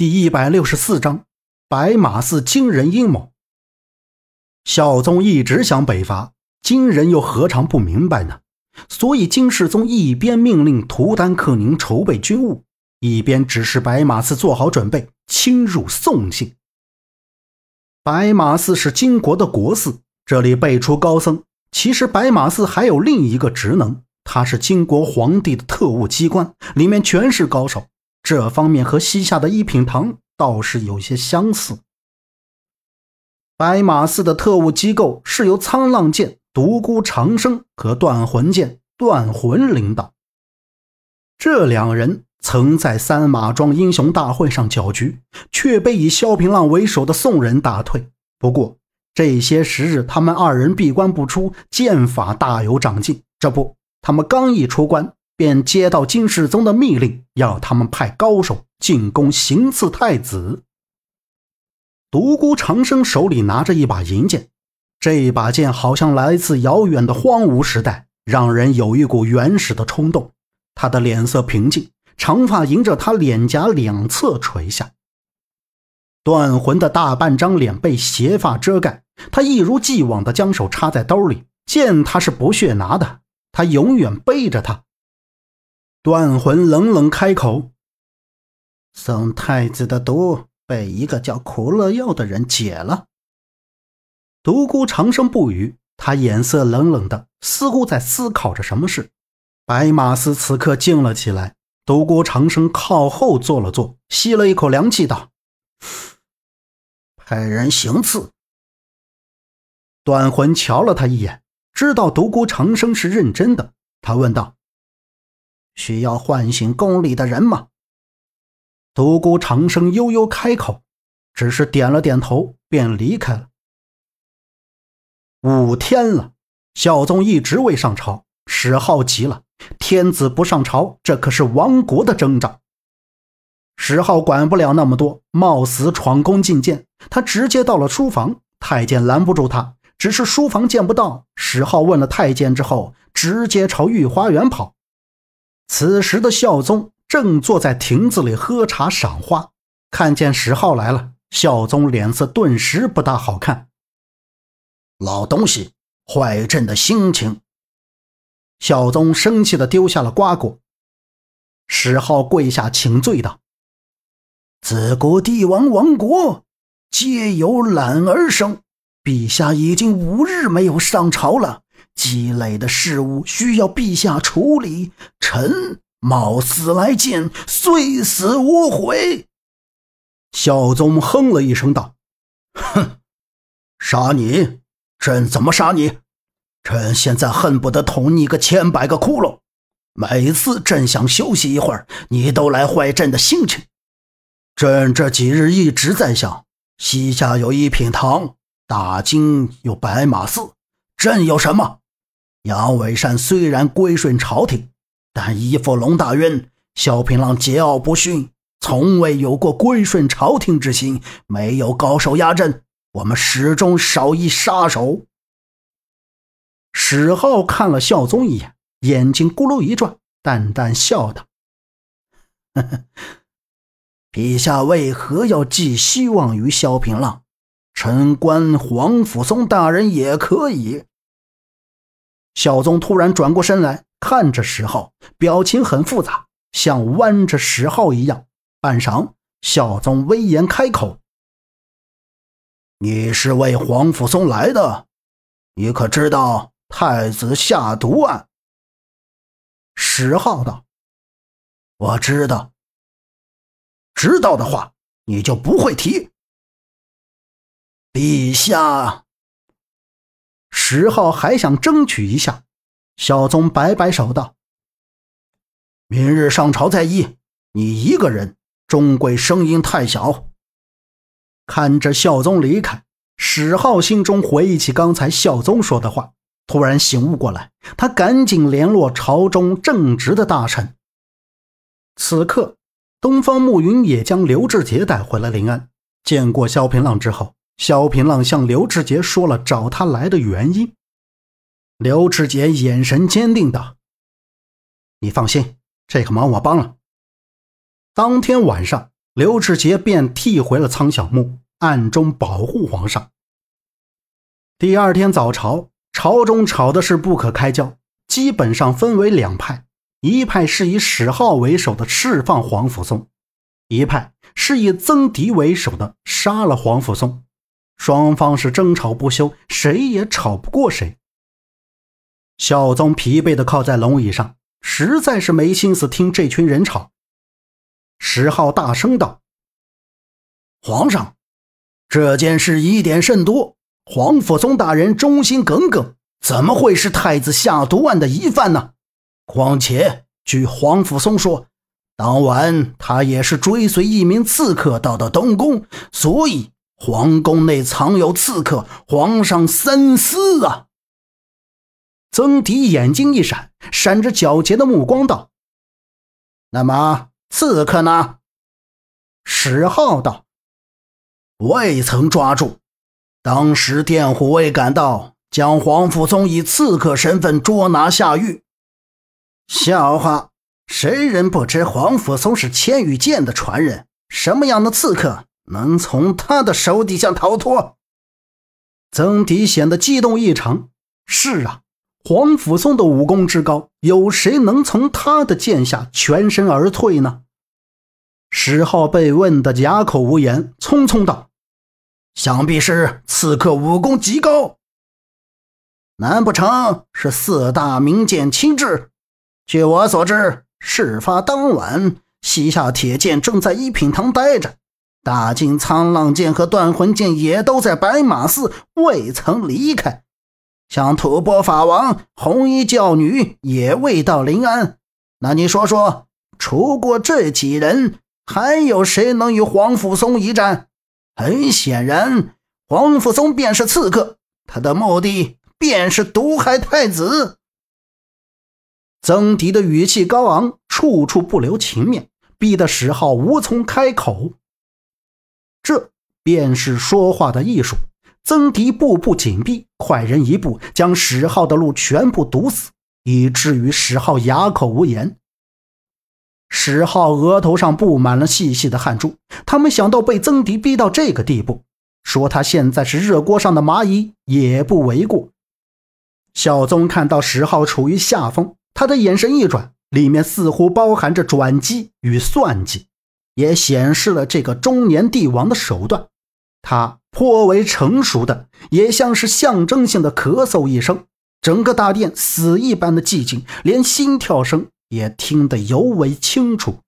第一百六十四章，白马寺惊人阴谋。孝宗一直想北伐，金人又何尝不明白呢？所以金世宗一边命令图丹克宁筹备军务，一边指示白马寺做好准备，侵入宋境。白马寺是金国的国寺，这里辈出高僧。其实白马寺还有另一个职能，它是金国皇帝的特务机关，里面全是高手。这方面和西夏的一品堂倒是有些相似。白马寺的特务机构是由沧浪剑独孤长生和断魂剑断魂领导。这两人曾在三马庄英雄大会上搅局，却被以萧平浪为首的宋人打退。不过这些时日，他们二人闭关不出，剑法大有长进。这不，他们刚一出关。便接到金世宗的密令，要他们派高手进宫行刺太子。独孤长生手里拿着一把银剑，这把剑好像来自遥远的荒芜时代，让人有一股原始的冲动。他的脸色平静，长发迎着他脸颊两侧垂下。断魂的大半张脸被斜发遮盖，他一如既往地将手插在兜里，剑他是不屑拿的，他永远背着他。断魂冷冷开口：“宋太子的毒被一个叫苦乐药的人解了。”独孤长生不语，他眼色冷冷的，似乎在思考着什么事。白马寺此刻静了起来。独孤长生靠后坐了坐，吸了一口凉气，道：“派人行刺。”断魂瞧了他一眼，知道独孤长生是认真的，他问道。需要唤醒宫里的人吗？独孤长生悠悠开口，只是点了点头，便离开了。五天了，孝宗一直未上朝，史浩急了。天子不上朝，这可是亡国的征兆。史浩管不了那么多，冒死闯宫觐见，他直接到了书房。太监拦不住他，只是书房见不到。史浩问了太监之后，直接朝御花园跑。此时的孝宗正坐在亭子里喝茶赏花，看见石浩来了，孝宗脸色顿时不大好看。老东西，坏朕的心情！孝宗生气的丢下了瓜果。石浩跪下请罪道：“自古帝王亡国，皆由懒而生。陛下已经五日没有上朝了。”积累的事物需要陛下处理，臣冒死来见，虽死无悔。孝宗哼了一声道：“哼，杀你？朕怎么杀你？朕现在恨不得捅你个千百个窟窿。每次朕想休息一会儿，你都来坏朕的心情。朕这几日一直在想，西夏有一品堂，大金有白马寺，朕有什么？”杨伟善虽然归顺朝廷，但依附龙大渊，萧平浪桀骜不驯，从未有过归顺朝廷之心。没有高手压阵，我们始终少一杀手。史浩看了孝宗一眼，眼睛咕噜一转，淡淡笑道：“呵呵，陛下为何要寄希望于萧平浪？臣观皇甫嵩大人也可以。”孝宗突然转过身来，看着石浩，表情很复杂，像弯着石浩一样。半晌，孝宗威严开口：“你是为皇甫嵩来的？你可知道太子下毒案？”石浩道：“我知道。知道的话，你就不会提。”陛下。石浩还想争取一下，孝宗摆摆手道：“明日上朝再议。你一个人，终归声音太小。”看着孝宗离开，史浩心中回忆起刚才孝宗说的话，突然醒悟过来，他赶紧联络朝中正直的大臣。此刻，东方暮云也将刘志杰带回了临安，见过萧平浪之后。萧平浪向刘志杰说了找他来的原因。刘志杰眼神坚定道：“你放心，这个忙我帮了。”当天晚上，刘志杰便替回了苍小木，暗中保护皇上。第二天早朝，朝中吵的是不可开交，基本上分为两派：一派是以史浩为首的释放黄甫松，一派是以曾迪为首的杀了黄甫松。双方是争吵不休，谁也吵不过谁。孝宗疲惫的靠在龙椅上，实在是没心思听这群人吵。石浩大声道：“皇上，这件事疑点甚多，黄甫松大人忠心耿耿，怎么会是太子下毒案的疑犯呢？况且据黄甫松说，当晚他也是追随一名刺客到的东宫，所以。”皇宫内藏有刺客，皇上三思啊！曾迪眼睛一闪，闪着皎洁的目光道：“那么刺客呢？”史浩道：“未曾抓住，当时电虎卫赶到，将黄甫松以刺客身份捉拿下狱。”笑话，谁人不知黄甫松是千羽剑的传人？什么样的刺客？能从他的手底下逃脱？曾迪显得激动异常。是啊，黄甫松的武功之高，有谁能从他的剑下全身而退呢？石浩被问得哑口无言，匆匆道：“想必是刺客武功极高，难不成是四大名剑亲至？据我所知，事发当晚，西夏铁剑正在一品堂待着。”大金苍浪剑和断魂剑也都在白马寺，未曾离开。像吐蕃法王、红衣教女也未到临安。那你说说，除过这几人，还有谁能与黄甫松一战？很显然，黄甫松便是刺客，他的目的便是毒害太子。曾迪的语气高昂，处处不留情面，逼得史浩无从开口。这便是说话的艺术。曾迪步步紧逼，快人一步，将史浩的路全部堵死，以至于史浩哑口无言。史浩额头上布满了细细的汗珠。他没想到被曾迪逼到这个地步，说他现在是热锅上的蚂蚁也不为过。孝宗看到史浩处于下风，他的眼神一转，里面似乎包含着转机与算计。也显示了这个中年帝王的手段，他颇为成熟的，也像是象征性的咳嗽一声，整个大殿死一般的寂静，连心跳声也听得尤为清楚。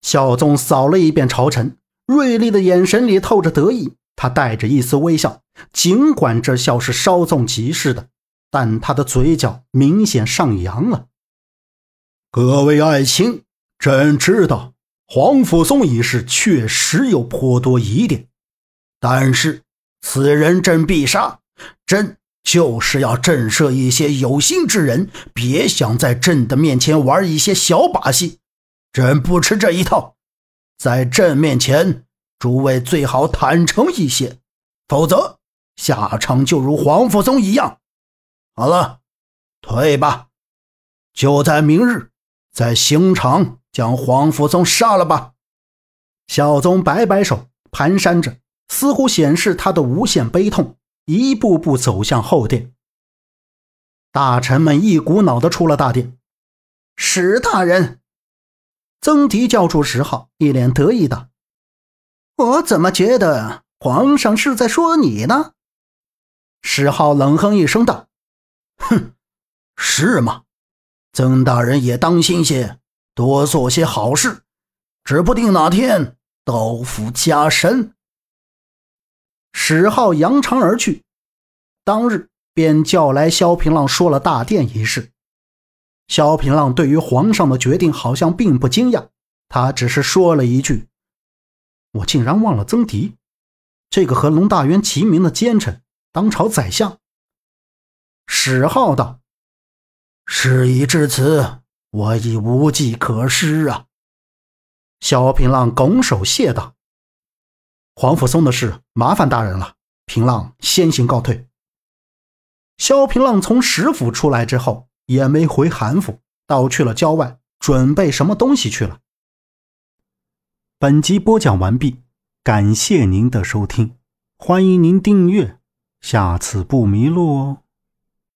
孝宗扫了一遍朝臣，锐利的眼神里透着得意，他带着一丝微笑，尽管这笑是稍纵即逝的，但他的嘴角明显上扬了。各位爱卿，朕知道。黄甫松一事确实有颇多疑点，但是此人朕必杀。朕就是要震慑一些有心之人，别想在朕的面前玩一些小把戏。朕不吃这一套，在朕面前，诸位最好坦诚一些，否则下场就如黄甫松一样。好了，退吧，就在明日，在刑场。将黄甫宗杀了吧！孝宗摆摆手，蹒跚着，似乎显示他的无限悲痛，一步步走向后殿。大臣们一股脑的出了大殿。史大人，曾迪叫住石浩，一脸得意道：“我怎么觉得皇上是在说你呢？”石浩冷哼一声道：“哼，是吗？曾大人也当心些。”多做些好事，指不定哪天刀斧加身。史浩扬长而去，当日便叫来萧平浪说了大殿一事。萧平浪对于皇上的决定好像并不惊讶，他只是说了一句：“我竟然忘了曾迪，这个和龙大元齐名的奸臣，当朝宰相。”史浩道：“事已至此。”我已无计可施啊！萧平浪拱手谢道：“黄甫松的事，麻烦大人了。平浪先行告退。”萧平浪从石府出来之后，也没回韩府，倒去了郊外，准备什么东西去了。本集播讲完毕，感谢您的收听，欢迎您订阅，下次不迷路哦。